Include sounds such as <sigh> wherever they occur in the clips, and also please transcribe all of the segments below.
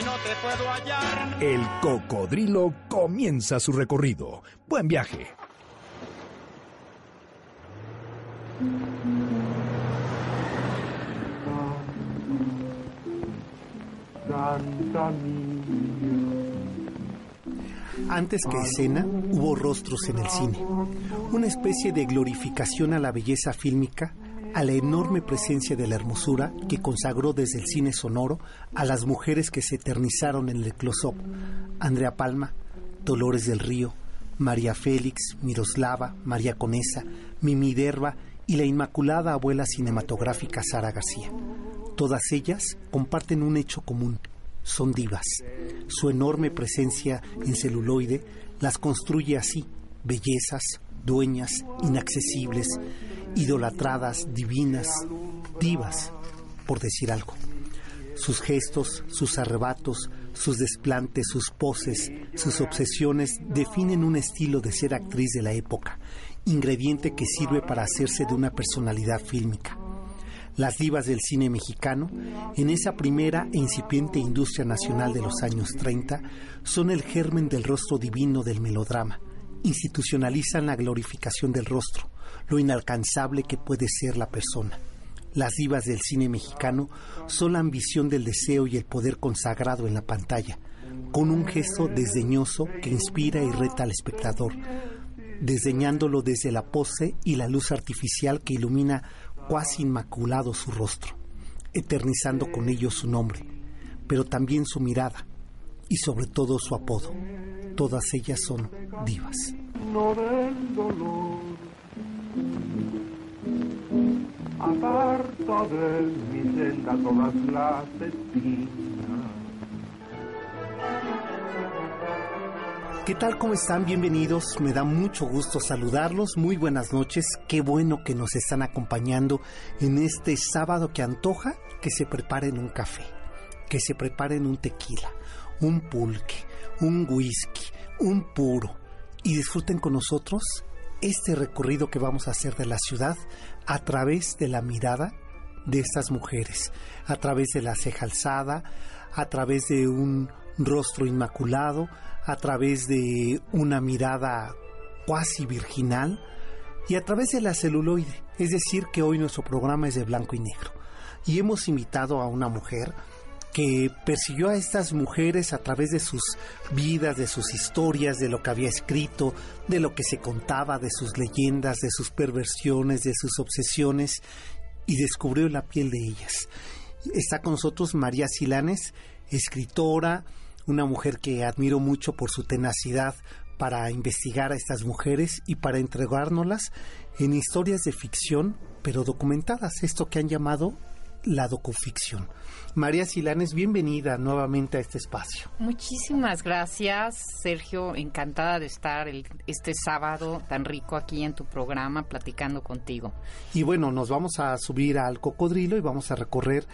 y no te puedo hallar. El Cocodrilo comienza su recorrido. Buen viaje. Antes que escena, hubo rostros en el cine. Una especie de glorificación a la belleza fílmica, a la enorme presencia de la hermosura que consagró desde el cine sonoro a las mujeres que se eternizaron en el close-up. Andrea Palma, Dolores del Río, María Félix, Miroslava, María Conesa, Mimi Derba y la inmaculada abuela cinematográfica Sara García. Todas ellas comparten un hecho común, son divas. Su enorme presencia en celuloide las construye así, bellezas, dueñas, inaccesibles, idolatradas, divinas, divas, por decir algo. Sus gestos, sus arrebatos, sus desplantes, sus poses, sus obsesiones definen un estilo de ser actriz de la época, ingrediente que sirve para hacerse de una personalidad fílmica. Las divas del cine mexicano, en esa primera e incipiente industria nacional de los años 30, son el germen del rostro divino del melodrama. Institucionalizan la glorificación del rostro, lo inalcanzable que puede ser la persona. Las divas del cine mexicano son la ambición del deseo y el poder consagrado en la pantalla, con un gesto desdeñoso que inspira y reta al espectador, desdeñándolo desde la pose y la luz artificial que ilumina cuasi inmaculado su rostro, eternizando con ello su nombre, pero también su mirada y sobre todo su apodo. Todas ellas son divas. no del dolor. Aparta de mi senda todas las espinas. ¿Qué tal? ¿Cómo están? Bienvenidos. Me da mucho gusto saludarlos. Muy buenas noches. Qué bueno que nos están acompañando en este sábado que antoja que se preparen un café, que se preparen un tequila, un pulque, un whisky, un puro y disfruten con nosotros este recorrido que vamos a hacer de la ciudad a través de la mirada de estas mujeres, a través de la ceja alzada, a través de un rostro inmaculado, a través de una mirada cuasi virginal y a través de la celuloide. Es decir, que hoy nuestro programa es de blanco y negro. Y hemos invitado a una mujer que persiguió a estas mujeres a través de sus vidas, de sus historias, de lo que había escrito, de lo que se contaba, de sus leyendas, de sus perversiones, de sus obsesiones, y descubrió la piel de ellas. Está con nosotros María Silanes, escritora, una mujer que admiro mucho por su tenacidad para investigar a estas mujeres y para entregárnoslas en historias de ficción, pero documentadas, esto que han llamado la docuficción. María Silanes, bienvenida nuevamente a este espacio. Muchísimas gracias, Sergio. Encantada de estar el- este sábado tan rico aquí en tu programa platicando contigo. Y bueno, nos vamos a subir al cocodrilo y vamos a recorrer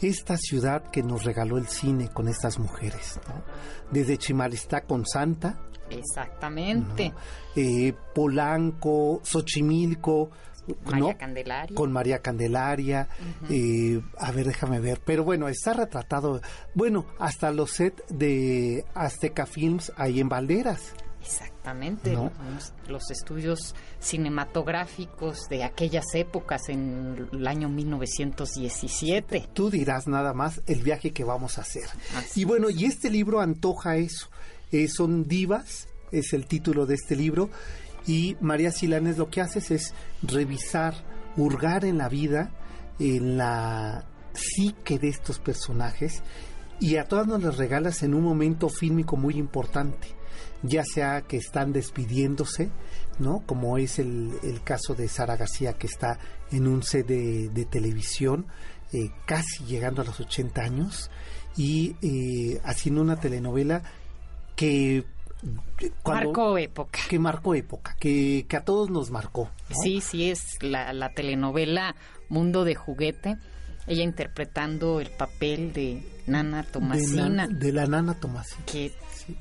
esta ciudad que nos regaló el cine con estas mujeres. ¿no? Desde Chimalistá con Santa, Exactamente. eh, Polanco, Xochimilco, María ¿no? Candelaria. con María Candelaria, eh, a ver, déjame ver, pero bueno, está retratado, bueno, hasta los set de Azteca Films ahí en Valderas. Exactamente. ¿No? Los, los estudios cinematográficos de aquellas épocas en el año 1917. Tú dirás nada más el viaje que vamos a hacer. Así y bueno, y este libro antoja eso. Eh, son divas, es el título de este libro. Y María Silanes lo que haces es revisar, hurgar en la vida, en la psique de estos personajes y a todas nos las regalas en un momento fílmico muy importante, ya sea que están despidiéndose, ¿no? Como es el, el caso de Sara García que está en un set de, televisión, eh, casi llegando a los 80 años y eh, haciendo una telenovela que cuando- Marcó época. que marcó época, que, que a todos nos marcó. ¿no? Sí, sí, es la, la telenovela Mundo de Juguete. Ella interpretando el papel de Nana Tomasina, na- de la nana Tomasina. que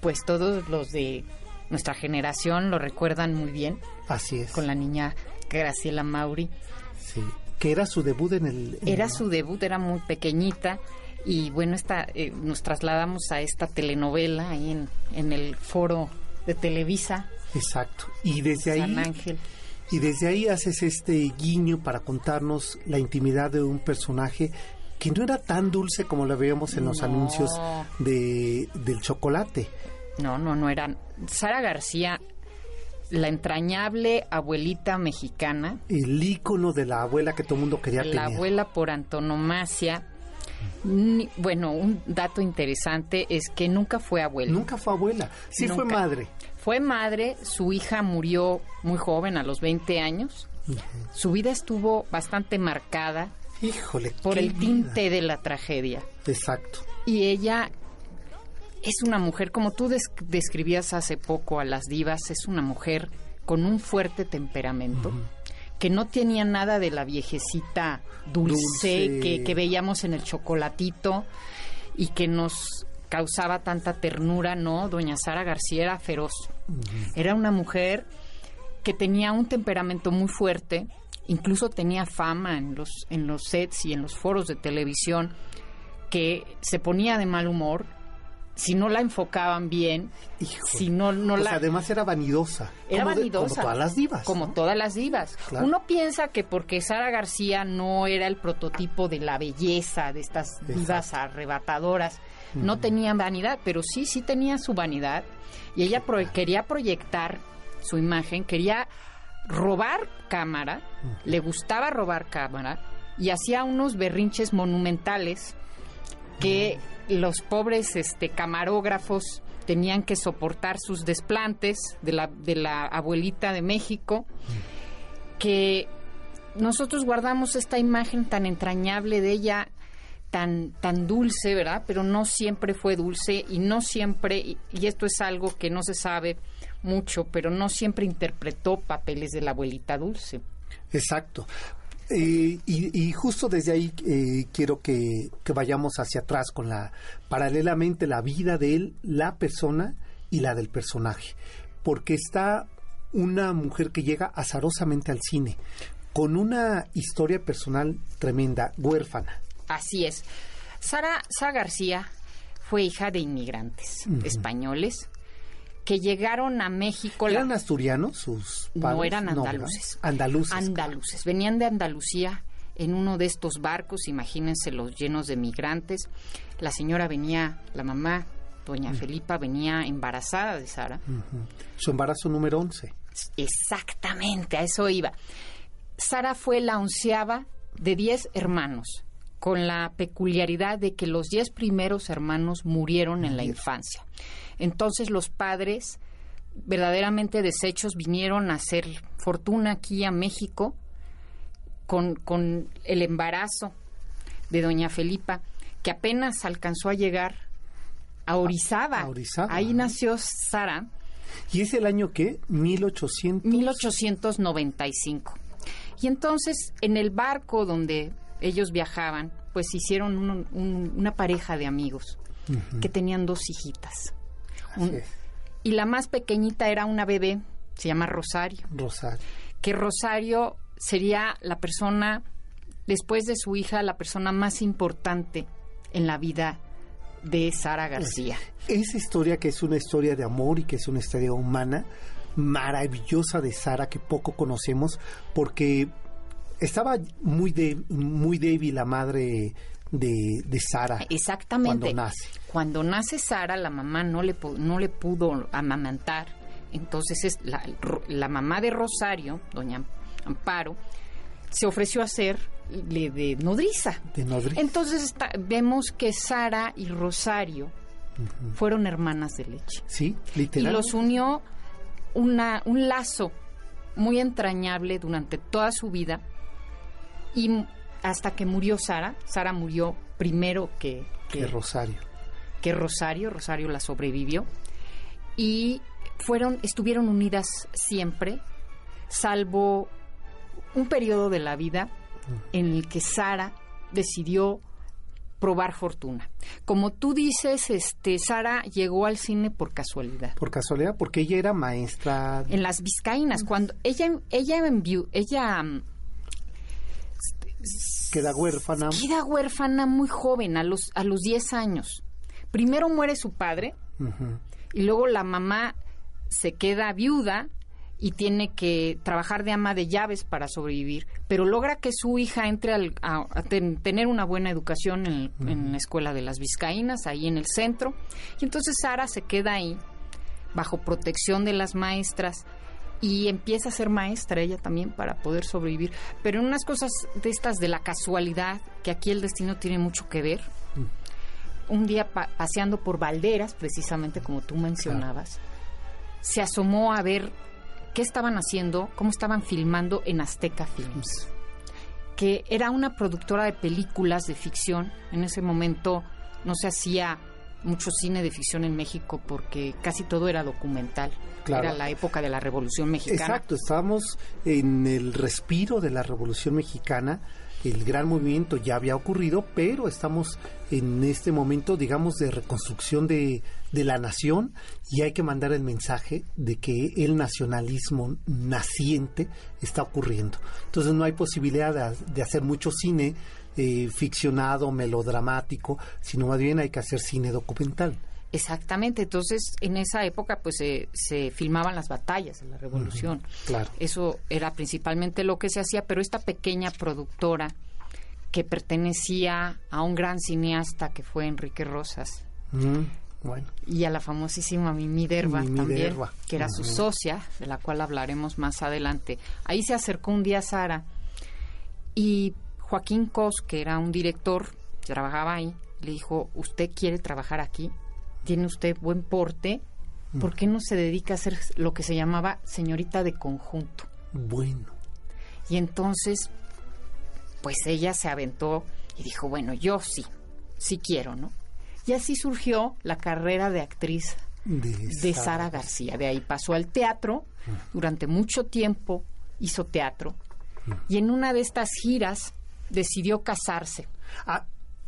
pues todos los de nuestra generación lo recuerdan muy bien, Así es. con la niña Graciela Mauri. Sí. Que era su debut en el. en Era su debut, era muy pequeñita y bueno, esta, eh, nos trasladamos a esta telenovela ahí en, en el foro de Televisa, Exacto. Y desde San ahí. Ángel. Y desde ahí haces este guiño para contarnos la intimidad de un personaje que no era tan dulce como la veíamos en los No. anuncios de, del chocolate. No, no, no eran. Sara García, la entrañable abuelita mexicana, El ícono de la abuela que todo el mundo quería la tener. abuela por antonomasia. Ni- bueno, un dato interesante es que nunca fue abuela. Nunca fue abuela, sí fue madre. Fue madre, su hija murió muy joven, a los 20 años. Su vida estuvo bastante marcada Híjole, por el vida. tinte de la tragedia. Exacto. Y ella es una mujer, como tú des- describías hace poco a las divas, es una mujer con un fuerte temperamento, que no tenía nada de la viejecita dulce, Dulce. Que, que veíamos en el chocolatito y que nos causaba tanta ternura, ¿no? Doña Sara García era feroz. Era una mujer que tenía un temperamento muy fuerte, incluso tenía fama en los, en los sets y en los foros de televisión, que se ponía de mal humor si no la enfocaban bien, Híjole. si no, no O la... además era vanidosa. Era como de- vanidosa. como todas las divas. Como ¿no? todas las divas. Claro. Uno piensa que porque Sara García no era el prototipo de la belleza, de estas divas arrebatadoras, no tenía vanidad, pero sí, sí tenía su vanidad. Y ella pro- quería proyectar su imagen, quería robar cámara, le gustaba robar cámara y hacía unos berrinches monumentales que los pobres este, camarógrafos tenían que soportar sus desplantes de la, de la abuelita de México, que nosotros guardamos esta imagen tan entrañable de ella, tan, tan dulce, ¿verdad? Pero no siempre fue dulce y no siempre, y, y esto es algo que no se sabe mucho, pero no siempre interpretó papeles de la abuelita dulce. Exacto. Eh, y, y justo desde ahí eh, quiero que, que vayamos hacia atrás con la paralelamente la vida de él, la persona y la del personaje, porque está una mujer que llega azarosamente al cine con una historia personal tremenda, huérfana. Así es. Sara, Sara García fue hija de inmigrantes españoles que llegaron a México. la- ¿Eran asturianos sus padres? no eran andaluces. andaluces. Andaluces. Venían de Andalucía en uno de estos barcos, imagínense los llenos de migrantes. La señora venía, la mamá, doña Felipa, venía embarazada de Sara. Su embarazo número 11. Exactamente, a eso iba. Sara fue la onceava de diez hermanos, con la peculiaridad de que los diez primeros hermanos murieron en la infancia. Entonces los padres, verdaderamente deshechos, vinieron a hacer fortuna aquí a México con, con el embarazo de doña Felipa, que apenas alcanzó a llegar a Orizaba. A Orizaba. Ahí nació Sara. ¿Y es el año qué? 1800. 1895. Y entonces, en el barco donde ellos viajaban, pues hicieron un- un- una pareja de amigos que tenían dos hijitas. Un- y la más pequeñita era una bebé, se llama Rosario, Rosario. que Rosario sería la persona, después de su hija, la persona más importante en la vida de Sara García. Esa historia que es una historia de amor y que es una historia humana maravillosa de Sara que poco conocemos porque estaba muy de, muy débil la madre de, de Sara Exactamente. cuando nace. Cuando nace Sara, la mamá no le, no le pudo amamantar. Entonces es la, la mamá de Rosario, doña Amparo, se ofreció a ser le- de nodriza. De nodriza. Entonces está- vemos que Sara y Rosario fueron hermanas de leche. Sí, Y literal. los unió una, un lazo muy entrañable durante toda su vida y hasta que murió Sara. Sara murió primero que, que Rosario. que Rosario, Rosario la sobrevivió y fueron, estuvieron unidas siempre, salvo un periodo de la vida en el que Sara decidió probar fortuna. Como tú dices, este Sara llegó al cine por casualidad. Por casualidad, porque ella era maestra En las Vizcaínas, cuando ella ella envió, ella mm, queda huérfana. queda huérfana muy joven, a los a los 10 años. Primero muere su padre y luego la mamá se queda viuda y tiene que trabajar de ama de llaves para sobrevivir, pero logra que su hija entre al- a, a ten- tener una buena educación en, el- en la escuela de las Vizcaínas, ahí en el centro, y entonces Sara se queda ahí bajo protección de las maestras y empieza a ser maestra ella también para poder sobrevivir, pero en unas cosas de estas de la casualidad, que aquí el destino tiene mucho que ver, un día pa- paseando por Valderas, precisamente como tú mencionabas, se asomó a ver qué estaban haciendo, cómo estaban filmando en Azteca Films, que era una productora de películas de ficción. En ese momento no se hacía mucho cine de ficción en México porque casi todo era documental. Claro. Era la época de la Revolución Mexicana. Exacto, estábamos en el respiro de la Revolución Mexicana. El gran movimiento ya había ocurrido, pero estamos en este momento, digamos, de reconstrucción de, de la nación y hay que mandar el mensaje de que el nacionalismo naciente está ocurriendo. Entonces no hay posibilidad de, de hacer mucho cine eh, ficcionado, melodramático, sino más bien hay que hacer cine documental. Exactamente, entonces en esa época pues se- se filmaban las batallas de la revolución. Claro. Eso era principalmente lo que se hacía, pero esta pequeña productora que pertenecía a un gran cineasta que fue Enrique Rosas Mm, bueno. y a la famosísima Mimi Derba Mimi también, Derba. que era su socia, de la cual hablaremos más adelante. Ahí se acercó un día Sara y Joaquín Cos, que era un director trabajaba ahí, le dijo, ¿usted quiere trabajar aquí? ¿Tiene usted buen porte? ¿Por qué no se dedica a hacer lo que se llamaba señorita de conjunto? Bueno. Y entonces, pues ella se aventó y dijo, bueno, yo sí, sí quiero, ¿no? Y así surgió la carrera de actriz De, de Sara García. De ahí pasó al teatro, durante mucho tiempo hizo teatro, y en una de estas giras decidió casarse. Ah,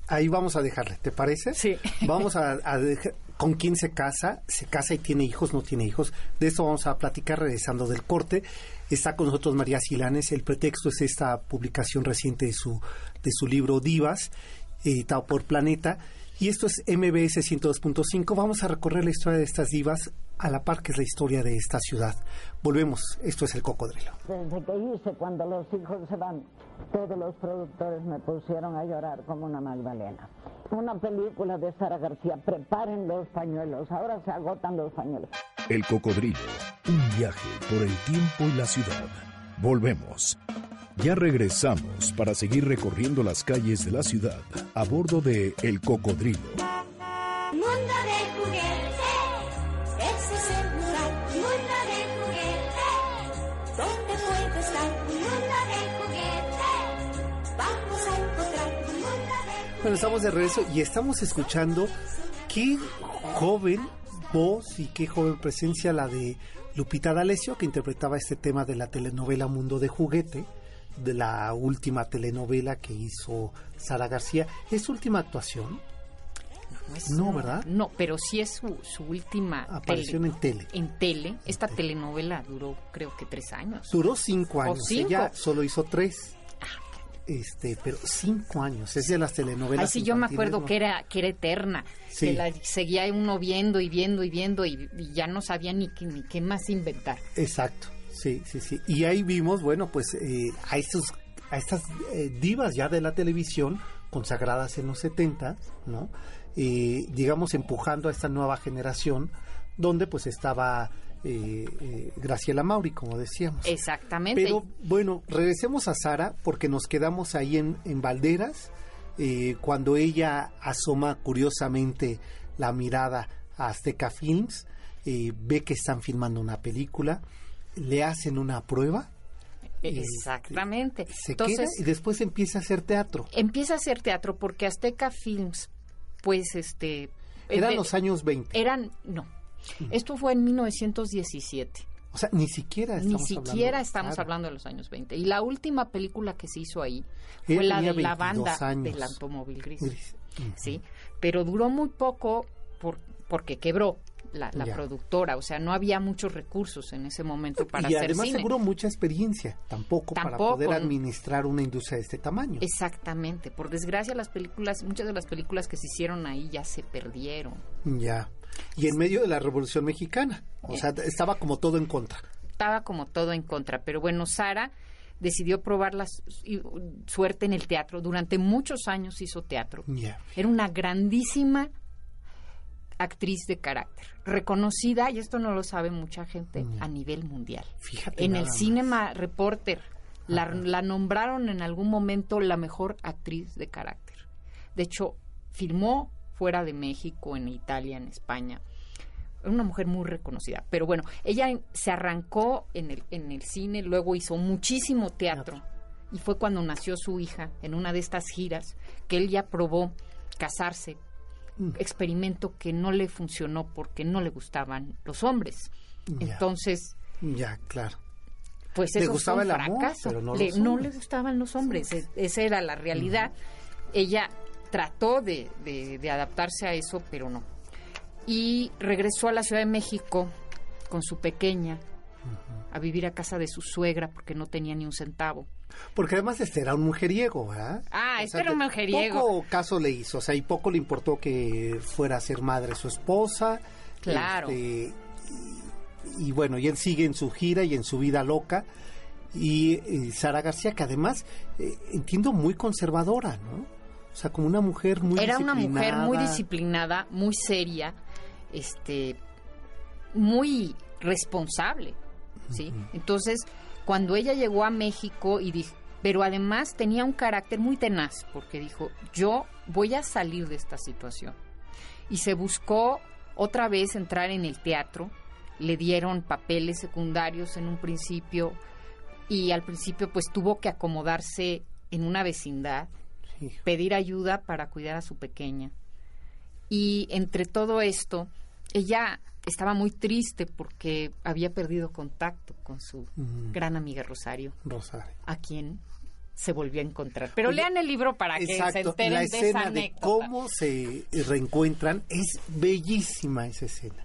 ahí vamos a dejarle, ¿te parece? Sí. <laughs> Vamos a, a dejar- ¿Con quién se casa? ¿Se casa y tiene hijos? ¿No tiene hijos? De eso vamos a platicar regresando del corte. Está con nosotros María Silanes. El pretexto es esta publicación reciente de su, de su libro Divas, editado por Planeta. Y esto es MBS 102.5. Vamos a recorrer la historia de estas divas a la par que es la historia de esta ciudad. Volvemos. Esto es El Cocodrilo. Desde que hice cuando los hijos se van, todos los productores me pusieron a llorar como una Magdalena. Una película de Sara García, preparen los pañuelos, ahora se agotan los pañuelos. El Cocodrilo, un viaje por el tiempo y la ciudad. Volvemos. Ya regresamos para seguir recorriendo las calles de la ciudad a bordo de El Cocodrilo. Bueno, estamos de regreso y estamos escuchando qué joven voz y qué joven presencia la de Lupita D'Alessio, que interpretaba este tema de la telenovela Mundo de Juguete, de la última telenovela que hizo Sara García. ¿Es su última actuación? es- No, ¿verdad? No, pero sí es su, su última Aparición en tele. En tele. Esta telenovela duró creo que tres años. Duró cinco ¿O años. cinco? Ella solo hizo tres. Este, pero cinco años. Es de las telenovelas. Ay, sí, yo me acuerdo ¿no? que era, que era eterna. Sí. Que la seguía uno viendo y viendo y viendo y, y ya no sabía ni qué, ni qué más inventar. Exacto, sí, sí, sí. Y ahí vimos, bueno, pues eh, a, estos, a estas eh, divas ya de la televisión, consagradas en los 70, ¿no? Eh, digamos, empujando a esta nueva generación, donde pues estaba eh, eh, Graciela Mauri, como decíamos. Exactamente. Pero bueno, regresemos a Sara porque nos quedamos ahí en, en Valderas eh, cuando ella asoma curiosamente la mirada a Azteca Films, eh, ve que están filmando una película, le hacen una prueba, Exactamente. se queda Entonces, y después empieza a hacer teatro. empieza a hacer teatro porque Azteca Films, pues este... Eran de- los años 20. Eran, no, Esto fue en 1917. O sea, ni siquiera Ni estamos siquiera hablando, estamos claro. hablando de los años 20. Y la última película que se hizo ahí fue la tenía de la 22 banda años. del automóvil gris. Gris. Ujú. ¿sí? Pero duró muy poco por, porque quebró la, la productora. O sea, no había muchos recursos en ese momento para y hacer además cine. seguro mucha experiencia tampoco, para Tampoco. poder administrar una industria de este tamaño. Exactamente. Por desgracia, las películas, muchas de las películas que se hicieron ahí ya se perdieron. Ya. Y en medio de la Revolución Mexicana. O sea, estaba como todo en contra. Estaba como todo en contra. Pero bueno, Sara decidió probar la suerte en el teatro. Durante muchos años hizo teatro. Era una grandísima actriz de carácter, reconocida, y esto no lo sabe mucha gente, a nivel mundial. Fíjate. En el más. Cinema Reporter la, la nombraron en algún momento la mejor actriz de carácter. De hecho, filmó fuera de México, en Italia, en España. Una mujer muy reconocida. Pero bueno, ella se arrancó en el, en el cine, luego hizo muchísimo teatro. Y fue cuando nació su hija, en una de estas giras, que él ya probó casarse. Mm. Experimento que no le funcionó porque no le gustaban los hombres. Ya. Entonces, Ya, claro. pues eso gustaba fue un amor, fracaso. no le gustaban los hombres, e- esa era la realidad. Ella trató de, de- de adaptarse a eso, pero no. Y regresó a la Ciudad de México con su pequeña a vivir a casa de su suegra porque no tenía ni un centavo. Porque además este era un mujeriego, ¿verdad? Ah, O este sea, era un mujeriego. Poco caso le hizo, o sea, y poco le importó que fuera a ser madre su esposa. Claro. este, y, y bueno, y él sigue en su gira y en su vida loca. Y eh, Sara García, que además eh, entiendo muy conservadora, ¿no? O sea, como una mujer muy Era una mujer muy disciplinada. muy seria, este, muy responsable, ¿sí? Entonces, cuando ella llegó a México y dijo, pero además tenía un carácter muy tenaz, porque dijo, yo voy a salir de esta situación. Y se buscó otra vez entrar en el teatro, le dieron papeles secundarios en un principio y al principio pues tuvo que acomodarse en una vecindad Pedir ayuda para cuidar a su pequeña. Y entre todo esto, ella estaba muy triste porque había perdido contacto con su gran amiga Rosario, Rosario. a quien se volvió a encontrar. Pero Oye, lean el libro para que se enteren la de esa de cómo se reencuentran es bellísima esa escena.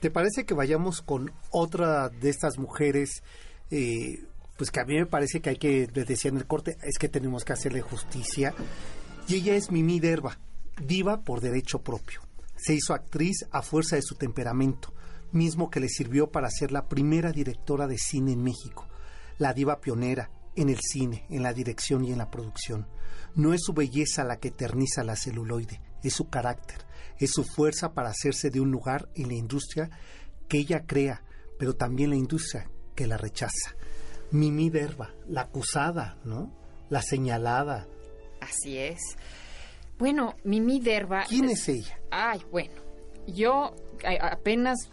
¿Te parece que vayamos con otra de estas mujeres? eh, pues que a mí me parece que hay que, les decía en el corte, es que tenemos que hacerle justicia. Y ella es Mimi Derba, diva por derecho propio. Se hizo actriz a fuerza de su temperamento, mismo que le sirvió para ser la primera directora de cine en México. La diva pionera en el cine, en la dirección y en la producción. No es su belleza la que eterniza la celuloide, es su carácter, es su fuerza para hacerse de un lugar en la industria que ella crea, pero también la industria que la rechaza. Mimi Derba, la acusada, ¿no? La señalada. Así es. Bueno, Mimi Derba... ¿Quién es ella? Ay, bueno, yo apenas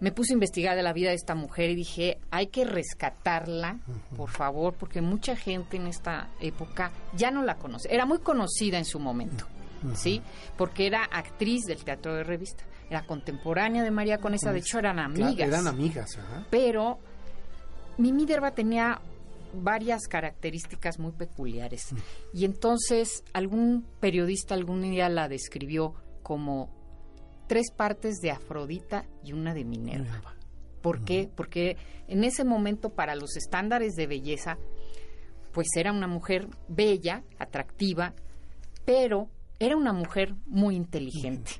me puse a investigar de la vida de esta mujer y dije, hay que rescatarla, por favor, porque mucha gente en esta época ya no la conoce. Era muy conocida en su momento, ¿sí? Porque era actriz del teatro de revista, era contemporánea de María Conesa, de hecho eran Claro, amigas. eran amigas, ajá. Pero Mimi Derba tenía varias características muy peculiares. Y entonces algún periodista algún día la describió como tres partes de Afrodita y una de Minerva. ¿Por qué? Porque en ese momento para los estándares de belleza, pues era una mujer bella, atractiva, pero era una mujer muy inteligente.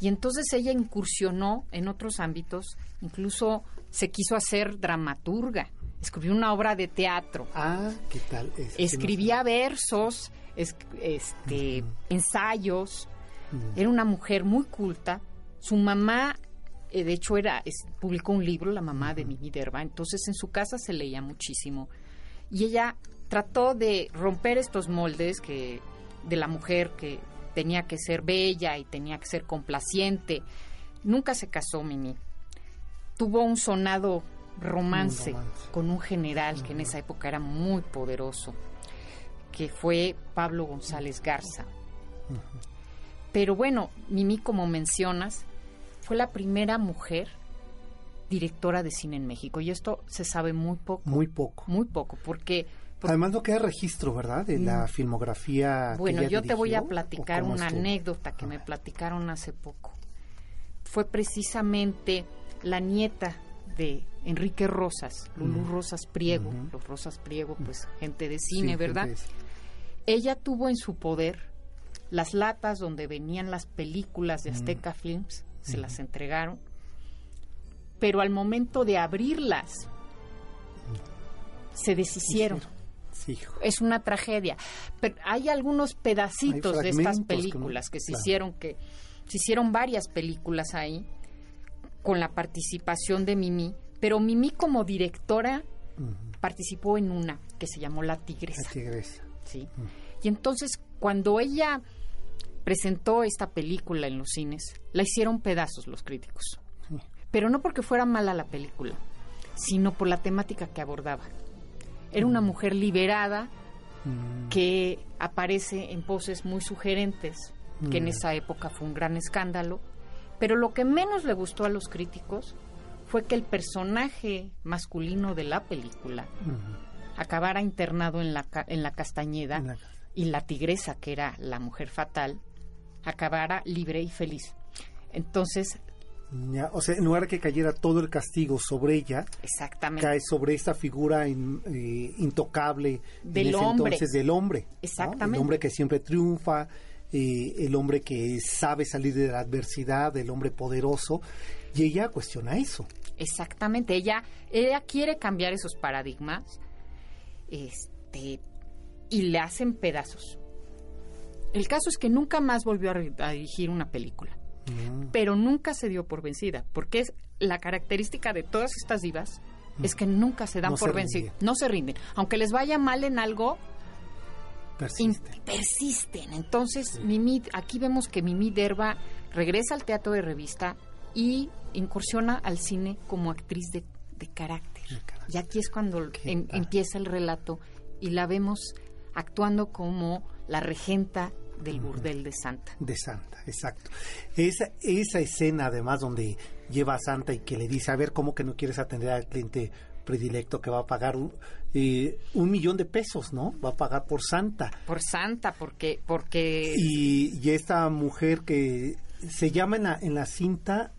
Y entonces ella incursionó en otros ámbitos, incluso se quiso hacer dramaturga, escribió una obra de teatro, Ah, ¿qué tal? Es- escribía versos, es- este, ensayos, era una mujer muy culta. Su mamá, eh, de hecho, era es- publicó un libro, la mamá de Mimi Derba, entonces en su casa se leía muchísimo. Y ella trató de romper estos moldes que de la mujer que tenía que ser bella y tenía que ser complaciente. Nunca se casó Mimi. Tuvo un sonado romance, Un romance. con un general que en esa época era muy poderoso, que fue Pablo González Garza. Pero bueno, Mimi, como mencionas, fue la primera mujer directora de cine en México. Y esto se sabe muy poco. Muy poco. Muy poco, porque... porque- Además no queda registro, ¿verdad? De la filmografía. que bueno, ella yo te voy a dirigió, ¿o platicar una estuvo? anécdota que me platicaron hace poco. Fue precisamente la nieta de Enrique Rosas, Lulú. Rosas Priego, los Rosas Priego, pues gente de cine, ¿verdad? Ella tuvo en su poder las latas donde venían las películas de Azteca Films, se las entregaron, pero al momento de abrirlas se deshicieron. Sí, hijo. Es una tragedia. Pero hay algunos pedacitos Hay de estas películas que se claro. hicieron, que se hicieron varias películas ahí con la participación de Mimi, pero Mimi como directora participó en una que se llamó La La Tigresa. tigresa. ¿sí? Y entonces, cuando ella presentó esta película en los cines, la hicieron pedazos los críticos. Pero no porque fuera mala la película, sino por la temática que abordaba. Era una mujer liberada que aparece en poses muy sugerentes, que en esa época fue un gran escándalo. Pero lo que menos le gustó a los críticos fue que el personaje masculino de la película acabara internado en la, en la Castañeda En la- y la tigresa, que era la mujer fatal, acabara libre y feliz. Entonces, Ya, o sea, en lugar de que cayera todo el castigo sobre ella, exactamente. cae sobre esta figura in- eh, intocable en Del ese hombre. entonces del hombre. ¿no? Exactamente. El hombre que siempre triunfa, eh, el hombre que sabe salir de la adversidad, el hombre poderoso. Y ella cuestiona eso. Exactamente, ella, ella quiere cambiar esos paradigmas este, y le hacen pedazos. El caso es que nunca más volvió a, ri- a dirigir una película, Mm. pero nunca se dio por vencida, porque es la característica de todas estas divas es que nunca se dan No por vencidas, no se rinden, aunque les vaya mal en algo, in- Persiste. persisten. Entonces, Mimi, aquí vemos que Mimi Derba regresa al teatro de revista y incursiona al cine como actriz de, de carácter. Carácter. Y aquí es cuando Qué em- empieza el relato y la vemos actuando como la regenta del burdel de Santa. De Santa, exacto. Esa, esa escena, además, donde lleva a Santa y que le dice, a ver, ¿cómo que no quieres atender al cliente predilecto que va a pagar un, eh, un millón de pesos, ¿no? Va a pagar por Santa. Por Santa, porque, porque Y, y esta mujer que se llama en la, en la cinta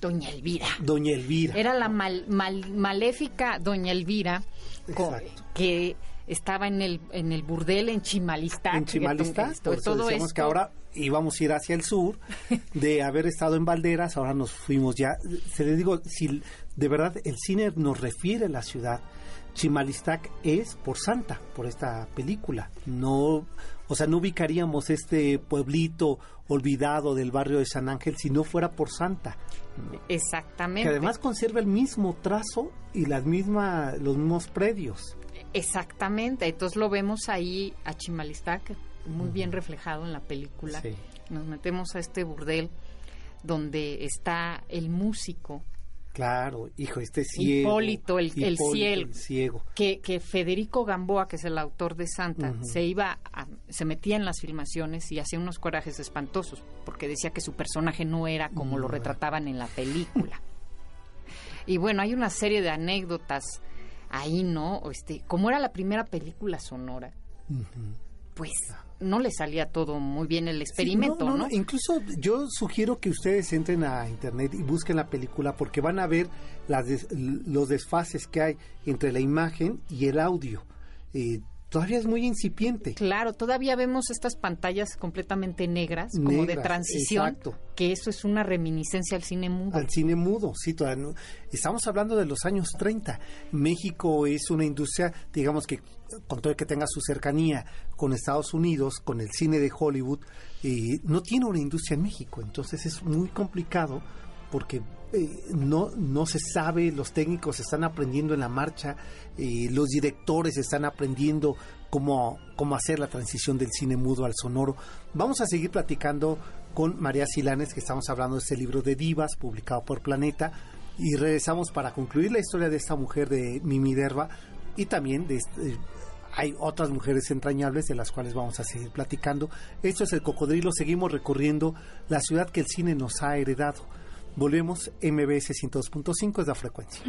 Doña Elvira. Doña Elvira. Era la mal- mal- maléfica Doña Elvira co- Exacto. que estaba en el en el burdel en Chimalistá. en Chimalistá, por eso decíamos que ahora íbamos a ir hacia el sur, <laughs> de haber estado en Valderas, ahora nos fuimos ya. Se le digo, si de verdad el cine nos refiere a la ciudad, Chimalistac es por Santa, por esta película. No, o sea, no ubicaríamos este pueblito olvidado del barrio de San Ángel si no fuera por Santa, Exactamente. que además conserva el mismo trazo y las misma, los mismos predios. Exactamente. Entonces lo vemos ahí a Chimalistá, que muy bien reflejado en la película. Sí. Nos metemos a este burdel donde está el músico Claro, hijo, este ciego. Hipólito, el- el cielo. el ciego. que, que Federico Gamboa, que es el autor de Santa, se iba, a- se metía en las filmaciones y hacía unos corajes espantosos, porque decía que su personaje no era como lo retrataban en la película. <laughs> y bueno, hay una serie de anécdotas ahí, ¿no? Este, como era la primera película sonora, pues no le salía todo muy bien el experimento, Sí, ¿no? Incluso yo sugiero que ustedes entren a internet y busquen la película porque van a ver las des- los desfases que hay entre la imagen y el audio. Eh, todavía es muy incipiente. Claro, todavía vemos estas pantallas completamente negras, como de transición, exacto. que eso es una reminiscencia al cine mudo. Al cine mudo, sí, todavía no- estamos hablando de los años 30. México es una industria, digamos que con todo el que tenga su cercanía con Estados Unidos, con el cine de Hollywood, eh, no tiene una industria en México. Entonces es muy complicado porque eh, no, no se sabe, los técnicos están aprendiendo en la marcha, eh, los directores están aprendiendo cómo, cómo hacer la transición del cine mudo al sonoro. Vamos a seguir platicando con María Silanes, que estamos hablando de este libro de divas, publicado por Planeta, y regresamos para concluir la historia de esta mujer de Mimi Derba y también de este- hay otras mujeres entrañables de las cuales vamos a seguir platicando. Esto es el cocodrilo, seguimos recorriendo la ciudad que el cine nos ha heredado. Volvemos, MBS 102.5 es la frecuencia.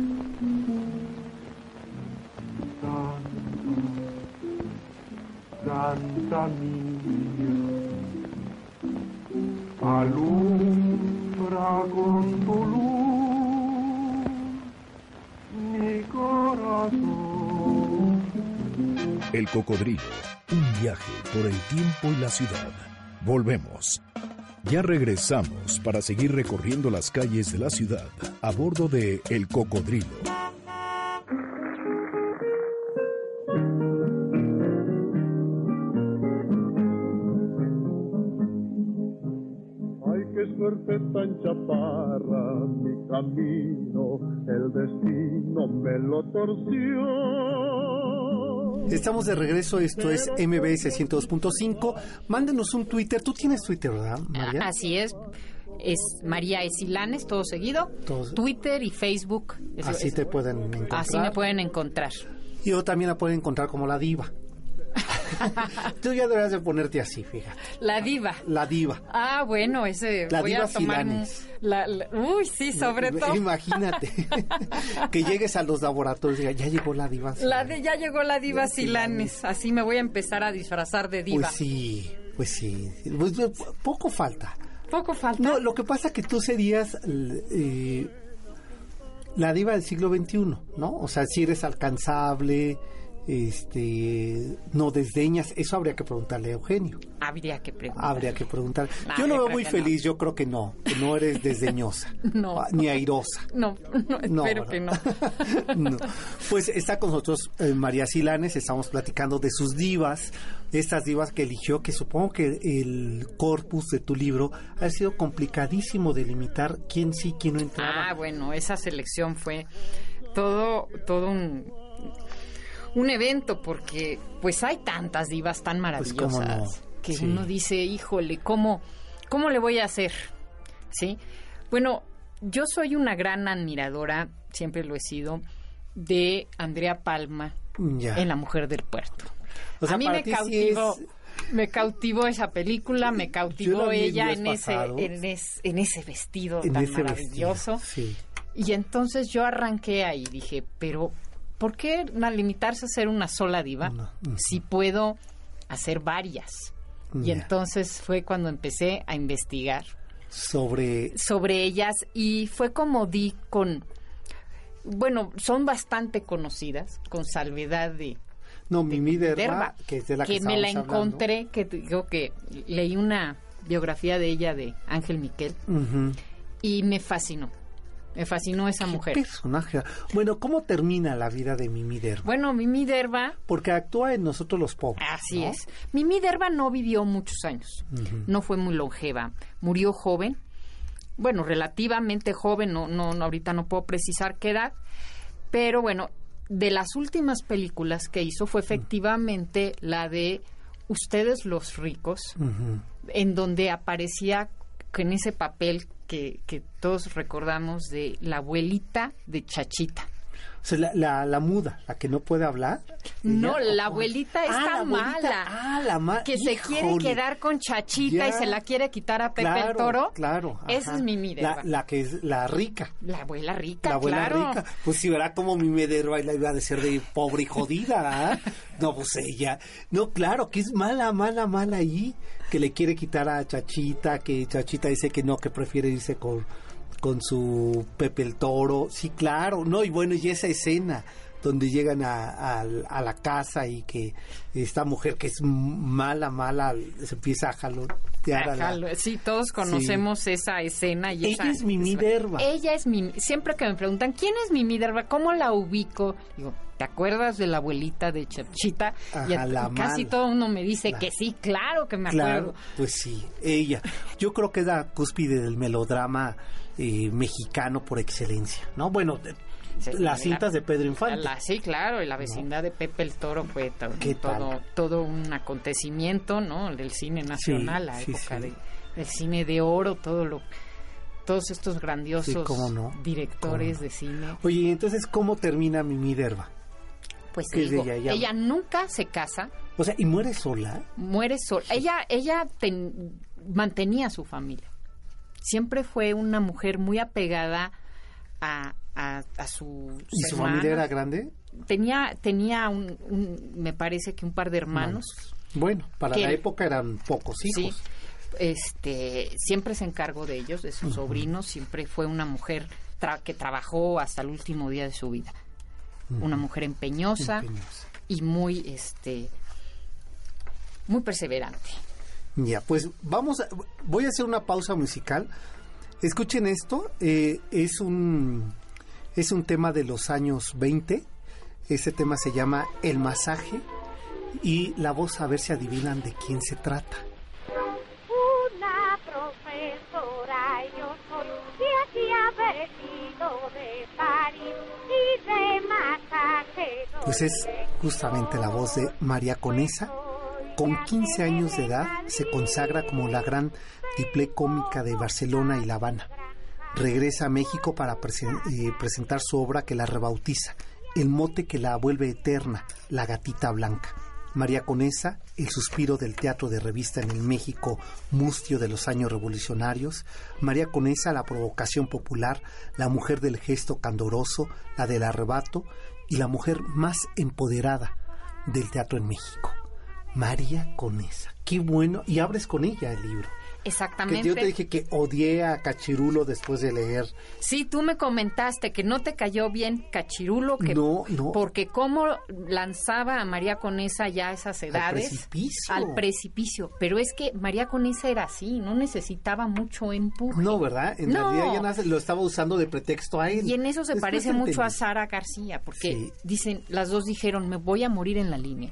Santa mía, alumbra con tu luz mi corazón. El cocodrilo, un viaje por el tiempo y la ciudad. Volvemos. Ya regresamos para seguir recorriendo las calles de la ciudad a bordo de El Cocodrilo. Ay, qué suerte tan chaparra, mi camino, el destino me lo torció. Estamos de regreso, esto es MBS 102.5. Mándenos un Twitter. Tú tienes Twitter, ¿verdad, María? Así es. Es María Esilanes, todo seguido. Twitter y Facebook. Así es- te pueden encontrar. Así me pueden encontrar. Y o también la pueden encontrar como la diva. Tú ya deberías de ponerte así, fíjate. La diva. La diva. Ah, bueno, ese La voy diva a tomar la- la- uy, sí, sobre <laughs> todo. Imagínate <laughs> que llegues a los laboratorios y diga, ya llegó la diva. La de, ya llegó la diva La Silanes. Así me voy a empezar a disfrazar de diva. Pues sí, pues sí. Pues, poco falta. Poco falta. No, lo que pasa es que tú serías eh, la diva del siglo XXI, ¿no? O sea, si eres alcanzable, este, no desdeñas, eso habría que preguntarle a Eugenio. Habría que preguntar. Habría que preguntar. Yo lo veo muy feliz, yo creo que no, que no eres desdeñosa, <laughs> No. ah, ni airosa. No, no, No, espero que no. <laughs> no. Pues está con nosotros eh, María Silanes, estamos platicando de sus divas, estas divas que eligió, que supongo que el corpus de tu libro ha sido complicadísimo de limitar quién sí, quién no entraba. Ah, bueno, esa selección fue todo, todo un, un evento porque pues hay tantas divas tan Pues, maravillosas no. que Sí. uno dice, híjole, ¿cómo, ¿cómo le voy a hacer? ¿Sí? Bueno, yo soy una gran admiradora, siempre lo he sido, de Andrea Palma Ya. en La Mujer del Puerto. O sea, a mí me sí cautivó, es- me cautivó esa película, me cautivó ella en ese, en, es- en ese vestido en tan ese maravilloso. vestido, Sí. Y entonces yo arranqué ahí, dije, pero ¿por qué limitarse a ser una sola diva si puedo hacer varias? Y entonces fue cuando empecé a investigar Sobre sobre ellas y fue como di con, bueno, son bastante conocidas, con salvedad de no Mimi Derba, Derba, que es de la que, me la hablando. encontré, que digo que leí una biografía de ella de Ángel Miquel y me fascinó, me fascinó esa ¿Qué mujer. personaje? Bueno, ¿cómo termina la vida de Mimi Derba? Bueno, Mimi Derba Porque actúa en Nosotros los Pobres. Así ¿no? es. Mimi Derba no vivió muchos años. No fue muy longeva. Murió joven. Bueno, relativamente joven. No, no, no, ahorita no puedo precisar qué edad. Pero bueno, de las últimas películas que hizo fue efectivamente la de Ustedes los ricos, en donde aparecía en ese papel que, que todos recordamos de la abuelita de Chachita. O sea, la, la, la muda, la que no puede hablar. No, ¿Ella? la abuelita Ah, está la abuelita. mala. Ah, la ma- que se quiere quedar con Chachita y se la quiere quitar a Pepe claro, el Toro. Claro. Esa es mi Minerva. La, que es la rica. La abuela rica, La abuela claro. rica. Pues si verá como mi Mederba y la iba a ser de pobre y jodida. ¿ah? No, pues ella. No, claro, que es mala, mala, mala ahí. Que le quiere quitar a Chachita, que Chachita dice que no, que prefiere irse con, con su Pepe el Toro. Sí, claro. No, y bueno, y esa escena donde llegan a, a- a la casa y que esta mujer que es mala, mala, se empieza a jalotear a la- sí, todos conocemos esa escena. Y Ella esa- es Mimi esa- Derba. Ella es Mimi. Siempre que me preguntan, ¿quién es Mimi Derba? ¿Cómo la ubico? Digo, ¿te acuerdas de la abuelita de Chachita? y Ajá, a- la casi mala. todo uno me dice que sí, claro que me Claro, acuerdo. pues sí, ella. Yo creo que es la cúspide del melodrama eh, mexicano por excelencia, ¿no? Bueno, Sí, las la- cintas de Pedro Infante. La- sí, claro, y la vecindad de Pepe el Toro fue todo, todo un acontecimiento, ¿no? Del cine nacional, la sí, época. De, del cine de oro, todo lo, todos estos grandiosos no, directores no. de cine. Oye, ¿y entonces, ¿cómo termina Mimi Derba? Pues ¿Qué es de digo, ella? Ella- ella nunca se casa, O sea, ¿y muere sola? muere sola. Ella, ella ten- mantenía a su familia. siempre fue una mujer muy apegada a, a, a su ¿Y su familia era grande? tenía tenía un, un- me parece que un par de hermanos Bueno, para Que- la época eran pocos sí hijos. este siempre se encargó de ellos de sus sobrinos siempre fue una mujer tra- que trabajó hasta el último día de su vida una mujer empeñosa, Empeñosa. y muy este muy perseverante Ya, pues vamos, a, voy a hacer una pausa musical. Escuchen esto, eh, es un es un tema de los años 20. Ese tema se llama El masaje y la voz a ver si adivinan de quién se trata. Pues es justamente la voz de María Conesa. Con 15 años de edad se consagra como la gran triple cómica de Barcelona y La Habana. Regresa a México para eh, presentar su obra que la rebautiza, el mote que la vuelve eterna, La Gatita Blanca. María Conesa, el suspiro del teatro de revista en el México mustio de los años revolucionarios. María Conesa, la provocación popular, la mujer del gesto candoroso, la del arrebato y la mujer más empoderada del teatro en México. María Conesa. Qué bueno. Y abres con ella el libro. Que exactamente yo te dije que odié a Cachirulo después de leer. Sí, tú me comentaste que no te cayó bien Cachirulo, que No, no. porque cómo lanzaba a María Conesa ya a esas edades precipicio. al precipicio. Pero es que María Conesa era así, no necesitaba mucho empuje. No, ¿verdad? En No. realidad nace- lo estaba usando de pretexto a él. Y en eso se parece mucho a Sara García, porque Sí. dicen, las dos dijeron, me voy a morir en la línea.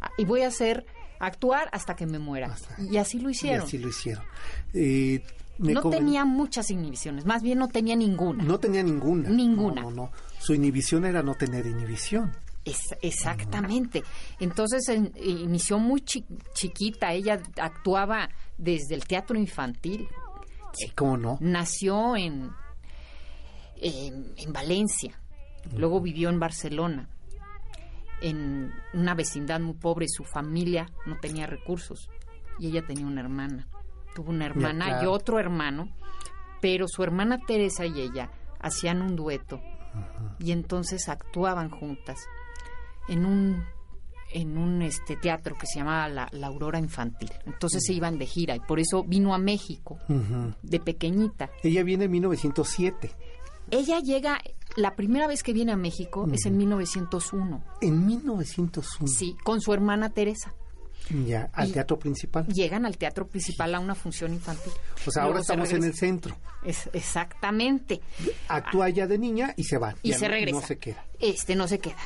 Ah, Y voy a hacer, actuar hasta que me muera. Hasta- Y así lo Y hicieron. así lo hicieron. Eh, no comen- tenía muchas inhibiciones, más bien no tenía ninguna. No tenía ninguna. Ninguna. No, no, no. Su inhibición era no tener inhibición. Es- exactamente. Entonces en- inició muy chi- chiquita, ella actuaba desde el teatro infantil, Sí, cómo no. nació en, en, en Valencia, luego vivió en Barcelona, en una vecindad muy pobre, su familia no tenía recursos y ella tenía una hermana. Tuvo una hermana y claro. otro hermano, pero su hermana Teresa y ella hacían un dueto y entonces actuaban juntas en un en un este teatro que se llamaba la, la Aurora Infantil. Entonces se iban de gira y por eso vino a México de pequeñita. Ella viene en 1907. Ella llega, la primera vez que viene a México es en 1901, En 1901. sí, con su hermana Teresa. Ya, al Y- teatro principal. Llegan al teatro principal a una función infantil. O sea, Luego ahora se estamos en el centro. Es, exactamente. Actúa ella de niña y se va. Y Ya se regresa. No se queda. Este no se queda.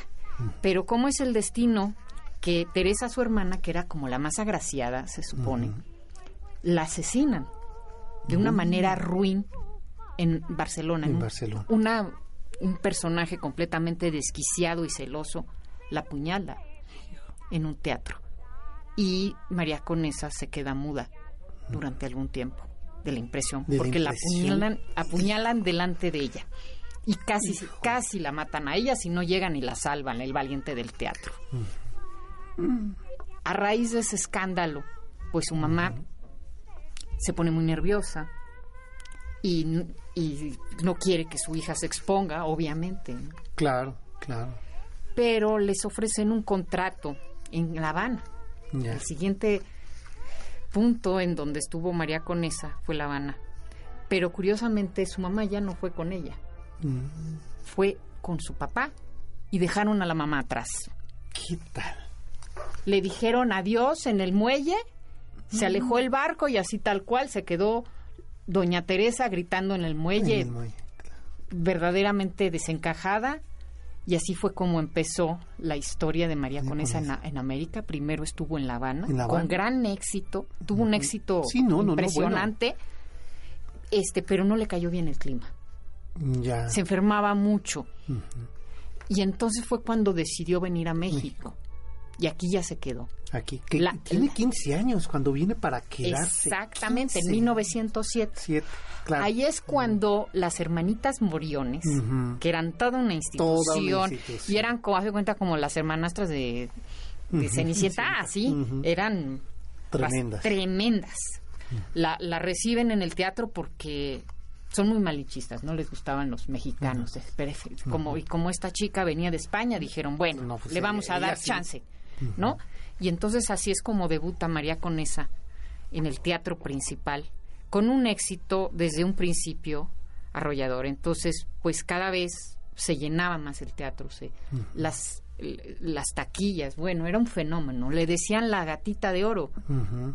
Pero ¿cómo es el destino que Teresa, su hermana, que era como la más agraciada, se supone, la asesinan de una manera ruin en Barcelona? En Barcelona. Una, un personaje completamente desquiciado y celoso la apuñala en un teatro. Y María Conesa se queda muda durante algún tiempo de la impresión, De porque la impresión. apuñalan, apuñalan delante de ella. Y casi, casi la matan a ella si no llegan y la salvan, el valiente del teatro. A raíz de ese escándalo, pues su mamá se pone muy nerviosa y, y no quiere que su hija se exponga, obviamente. ¿no? Claro, claro. Pero les ofrecen un contrato en La Habana. El siguiente punto en donde estuvo María Conesa fue La Habana. Pero curiosamente su mamá ya no fue con ella, Mm, fue con su papá y dejaron a la mamá atrás. ¿Qué tal? Le dijeron adiós en el muelle, se alejó el barco y así tal cual se quedó doña Teresa gritando en el muelle, En el muelle, claro. verdaderamente desencajada. Y así fue como empezó la historia de María Conesa en, en América. Primero estuvo en La Habana, En La con gran éxito. Tuvo un éxito Sí, no, no, no, impresionante. Este, pero no le cayó bien el clima. Ya. Se enfermaba mucho. Y entonces fue cuando decidió venir a México. Y aquí ya se quedó. Aquí. Que La- tiene la- 15 años cuando viene para quedarse. Exactamente, en 15. 1907. Siete, claro. Ahí es cuando las hermanitas Moriones, que eran toda una institución, institución. y eran, como hace cuenta, como las hermanastras de, de Ujú. Cenicienta, Sí. así, eran Tremendas. tremendas. la, la reciben en el teatro porque son muy malichistas, no les gustaban los mexicanos. Como, y como esta chica venía de España, dijeron, bueno, No, pues, le vamos a dar sí. chance, ¿no? Y entonces así es como debuta María Conesa en el teatro principal, con un éxito desde un principio arrollador. Entonces, pues cada vez se llenaba más el teatro, se, las, las taquillas, bueno, era un fenómeno. Le decían la gatita de oro